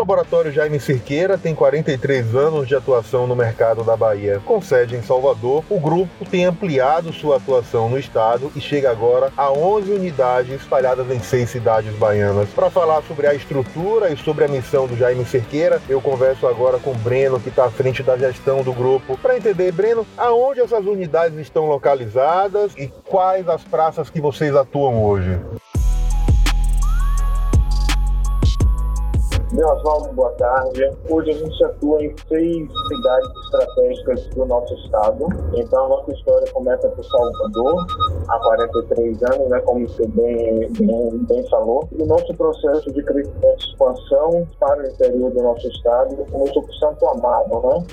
laboratório Jaime Cirqueira tem 43 anos de atuação no mercado da Bahia. Com sede em Salvador, o grupo tem ampliado sua atuação no estado e chega agora a 11 unidades espalhadas em seis cidades baianas. Para falar sobre a estrutura e sobre a missão do Jaime Cerqueira, eu converso agora com o Breno, que está à frente da gestão do grupo, para entender, Breno, aonde essas unidades estão localizadas e quais as praças que vocês atuam hoje. Meu Oswaldo, boa tarde. Hoje a gente atua em seis cidades estratégicas do nosso estado. Então a nossa história começa por Salvador, há 43 anos, né, como você bem, bem, bem falou. O nosso processo de crescimento e expansão para o interior do nosso estado começou por Santo Amaro, né?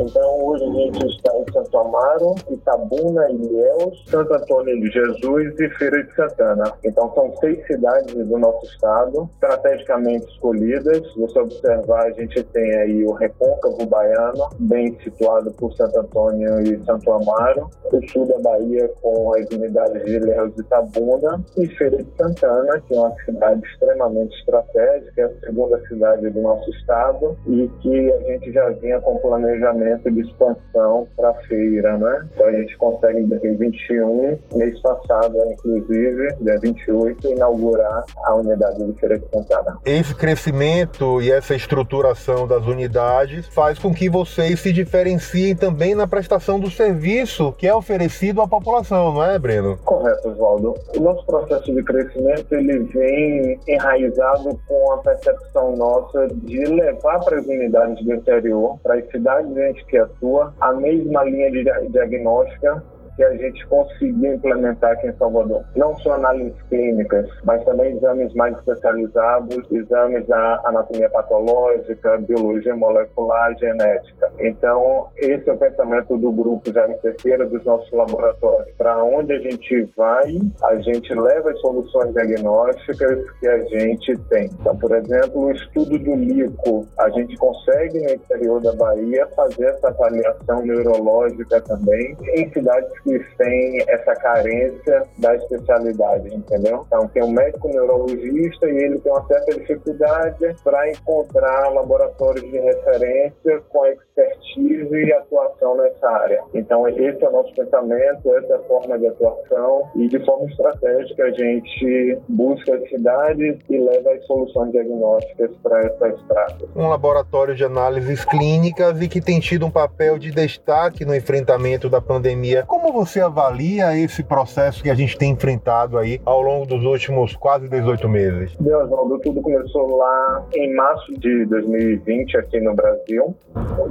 Então hoje a gente está em Santo Amaro, Itabuna, Ilhéus, Santo Antônio de Jesus e Feira de Santana. Então são seis cidades do nosso estado, estrategicamente escolhidas se você observar, a gente tem aí o Recôncavo Baiano, bem situado por Santo Antônio e Santo Amaro, o sul da Bahia com as unidades de Ilhéus e Tabuna, e Feira de Santana, que é uma cidade extremamente estratégica, é a segunda cidade do nosso estado, e que a gente já vinha com planejamento de expansão para a feira, né? Então a gente consegue em 2021, mês passado, inclusive, dia 28, inaugurar a unidade de Feira de Santana. Esse crescimento e essa estruturação das unidades faz com que vocês se diferenciem também na prestação do serviço que é oferecido à população, não é, Breno? Correto, Oswaldo. O nosso processo de crescimento ele vem enraizado com a percepção nossa de levar para as unidades do interior, para as cidades gente que atua, a mesma linha de diagnóstica que a gente conseguiu implementar aqui em Salvador. Não só análises clínicas, mas também exames mais especializados, exames da anatomia patológica, biologia molecular, genética. Então, esse é o pensamento do grupo Jaime Cerqueira, dos nossos laboratórios. Para onde a gente vai, a gente leva as soluções diagnósticas que a gente tem. Então, por exemplo, o estudo do LICO, a gente consegue no interior da Bahia fazer essa avaliação neurológica também em cidades que têm essa carência da especialidade, entendeu? Então, tem um médico neurologista e ele tem uma certa dificuldade para encontrar laboratórios de referência com expertise e atuação nessa área. Então, esse é o nosso pensamento, essa é a forma de atuação e de forma estratégica a gente busca as cidades e leva as soluções diagnósticas para essas praças. Um laboratório de análises clínicas e que tem tido um papel de destaque no enfrentamento da pandemia. Como você avalia esse processo que a gente tem enfrentado aí ao longo dos últimos quase 18 meses? Deus, Oswaldo, tudo começou lá em março de 2020 aqui no Brasil,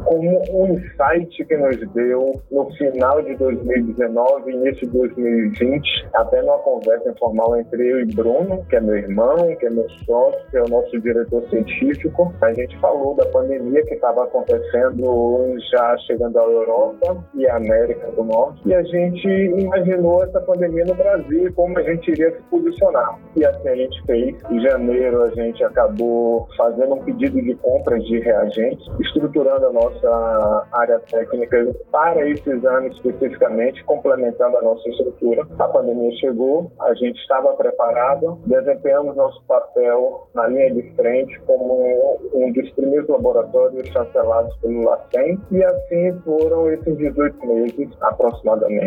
como um insight que nos deu no final de 2019, início de 2020, até numa conversa informal entre eu e Bruno, que é meu irmão, que é meu sócio, que é o nosso diretor científico. A gente falou da pandemia que estava acontecendo já chegando à Europa e à América do Norte, e a gente imaginou essa pandemia no Brasil e como a gente iria se posicionar. E assim a gente fez. Em janeiro a gente acabou fazendo um pedido de compras de reagentes, estruturando a nossa área técnica para esse exame especificamente, complementando a nossa estrutura. A pandemia chegou, a gente estava preparado, desempenhamos nosso papel na linha de frente como um dos primeiros laboratórios chancelados pelo LACEN e assim foram esses 18 meses aproximadamente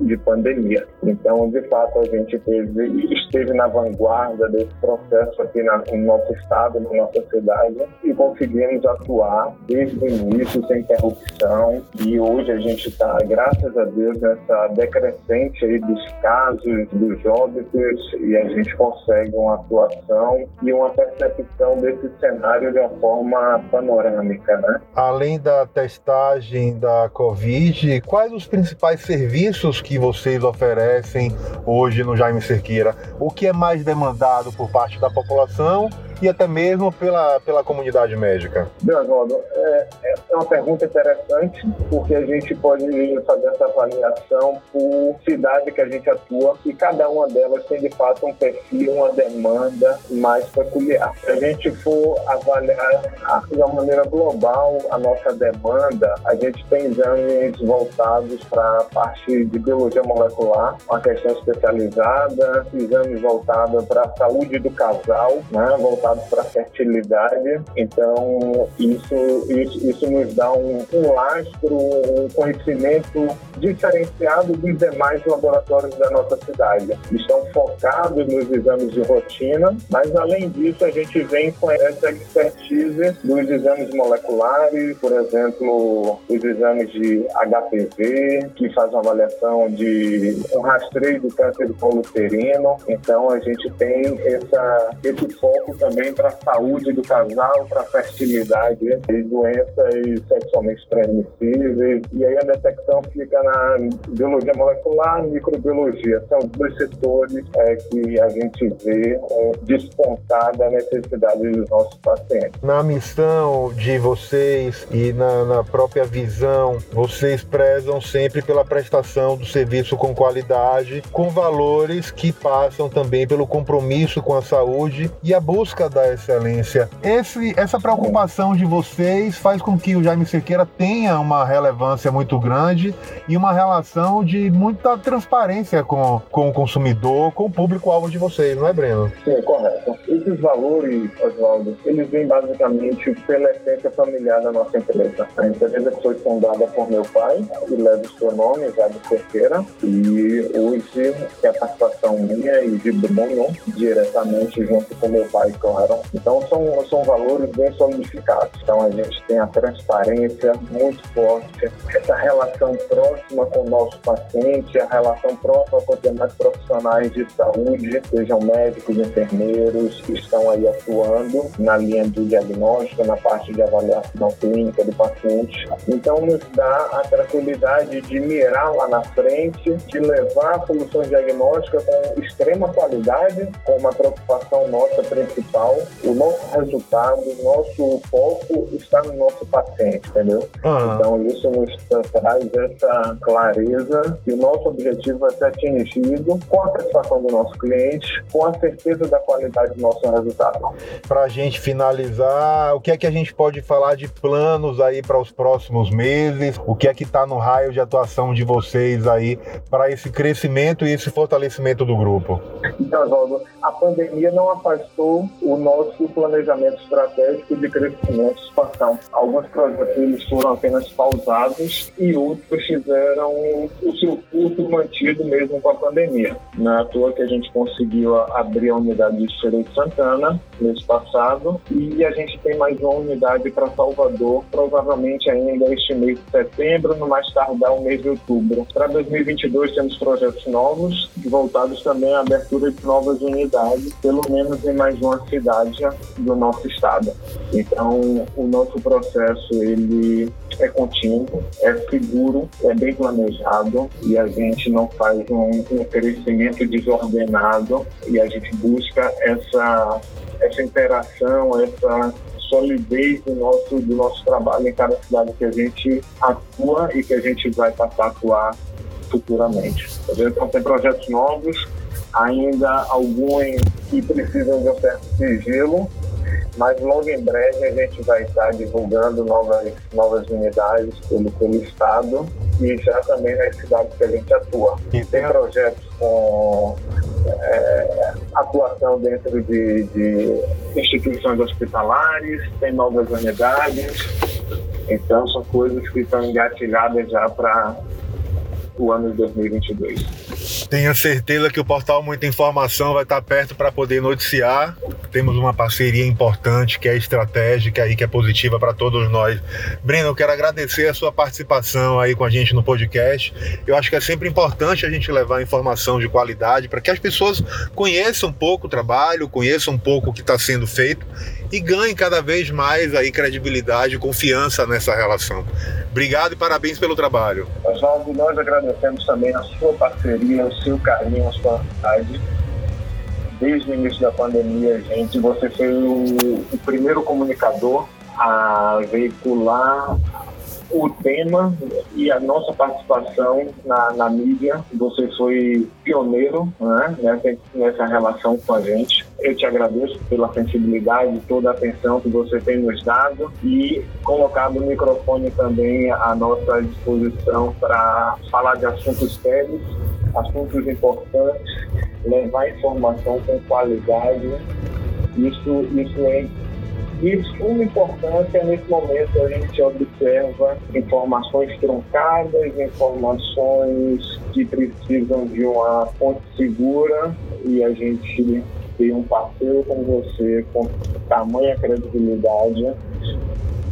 de pandemia. Então, de fato, a gente teve, esteve na vanguarda desse processo aqui na, no nosso estado, na nossa cidade, e conseguimos atuar desde o início, sem interrupção. E hoje a gente está, graças a Deus, nessa decrescente aí dos casos, dos óbitos, e a gente consegue uma atuação e uma percepção desse cenário de uma forma panorâmica, né? Além da testagem da Covid, quais os principais serviços serviços que vocês oferecem hoje no Jaime Cerqueira? O que é mais demandado por parte da população e até mesmo pela, pela comunidade médica? Bem, Oswaldo, é, é uma pergunta interessante, porque a gente pode fazer essa avaliação por cidade que a gente atua e cada uma delas tem de fato um perfil, uma demanda mais peculiar. Se a gente for avaliar de uma maneira global a nossa demanda, a gente tem exames voltados para a parte de biologia molecular, uma questão especializada, exames voltados para a saúde do casal, né, voltados para fertilidade. Então, isso, isso, isso nos dá um, um lastro, um conhecimento diferenciado dos demais laboratórios da nossa cidade. Estão focados nos exames de rotina, mas além disso, a gente vem com essa expertise dos exames moleculares, por exemplo, os exames de HPV, que faz uma avaliação de um rastreio do câncer do colo uterino. Então, a gente tem essa, esse foco também para a saúde do casal, para a fertilidade e doenças sexualmente transmissíveis. E aí a detecção fica na biologia molecular, microbiologia. São dois setores é, que a gente vê é, despontar da necessidade dos nossos pacientes. Na missão de vocês e na, na própria visão, vocês prezam sempre pela prestação do serviço com qualidade, com valores que passam também pelo compromisso com a saúde e a busca da excelência. Esse, essa preocupação de vocês faz com que o Jaime Cerqueira tenha uma relevância muito grande e uma relação de muita transparência com, com o consumidor, com o público-alvo de vocês, não é, Breno? Sim, correto. Esses valores, Oswaldo, eles vêm basicamente pela essência familiar da nossa empresa. A empresa foi fundada por meu pai, que leva o seu nome, Jaime Cerqueira, e hoje é a participação minha e de Bruno, diretamente junto com meu pai, claro. Então, são, são valores bem solidificados. Então, a gente tem a transparência muito forte, essa relação próxima com o nosso paciente, a relação próxima com os demais profissionais de saúde, sejam médicos, enfermeiros, que estão aí atuando na linha do diagnóstico, na parte de avaliação clínica do paciente. Então, nos dá a tranquilidade de mirar lá na frente, de levar soluções diagnósticas com extrema qualidade, com uma preocupação nossa principal. O nosso resultado, o nosso foco está no nosso paciente, entendeu? Uhum. Então, isso nos traz essa clareza e o nosso objetivo vai ser atingido com a satisfação do nosso cliente, com a certeza da qualidade do nosso resultado. Para a gente finalizar, o que é que a gente pode falar de planos aí para os próximos meses? O que é que está no raio de atuação de vocês aí para esse crescimento e esse fortalecimento do grupo? Então, a pandemia não afastou o nosso planejamento estratégico de crescimento e expansão. Alguns projetos foram apenas pausados e outros tiveram o seu curso mantido mesmo com a pandemia. Na é toa que a gente conseguiu abrir a unidade de Feira Santana mês passado e a gente tem mais uma unidade para Salvador, provavelmente ainda este mês de setembro, no mais tardar o mês de outubro. Para 2022 temos projetos novos, voltados também à abertura de novas unidades, pelo menos em mais uma cidade do nosso estado. Então, o nosso processo ele é contínuo, é seguro, é bem planejado e a gente não faz um, um crescimento desordenado e a gente busca essa, essa interação, essa solidez do nosso, do nosso trabalho em cada cidade que a gente atua e que a gente vai passar a atuar futuramente. Então, tem projetos novos, ainda alguns que precisam de um certo sigilo, mas logo em breve a gente vai estar divulgando novas, novas unidades pelo, pelo Estado e já também nas cidades que a gente atua. E tem projetos com é, atuação dentro de, de instituições hospitalares, tem novas unidades, então são coisas que estão engatilhadas já para o ano de 2022. Tenha certeza que o portal Muita Informação vai estar perto para poder noticiar. Temos uma parceria importante que é estratégica aí, que é positiva para todos nós. Breno, eu quero agradecer a sua participação aí com a gente no podcast. Eu acho que é sempre importante a gente levar informação de qualidade para que as pessoas conheçam um pouco o trabalho, conheçam um pouco o que está sendo feito e ganhem cada vez mais aí credibilidade e confiança nessa relação. Obrigado e parabéns pelo trabalho. Oswaldo, nós agradecemos também a sua parceria, o seu carinho, a sua amizade. Desde o início da pandemia, gente, você foi o, o primeiro comunicador a veicular o tema e a nossa participação na, na mídia. Você foi pioneiro né, nessa, relação com a gente. Eu te agradeço pela sensibilidade, toda a atenção que você tem nos dado e colocado o microfone também à nossa disposição para falar de assuntos sérios, assuntos importantes, levar informação com qualidade Isso, isso é de suma importância nesse momento a gente observa informações truncadas, informações que precisam de uma fonte segura e a gente tem um parceiro como você com tamanha credibilidade,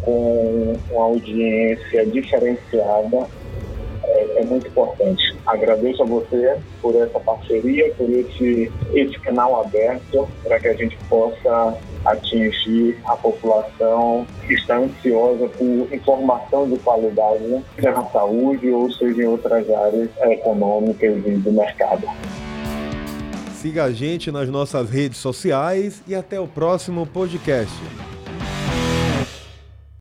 com uma audiência diferenciada é, é, muito importante. Agradeço a você por essa parceria, por esse, esse canal aberto para que a gente possa atingir a população que está ansiosa por informação de qualidade, seja na saúde ou seja em outras áreas econômicas e do mercado. Siga a gente nas nossas redes sociais e até o próximo podcast.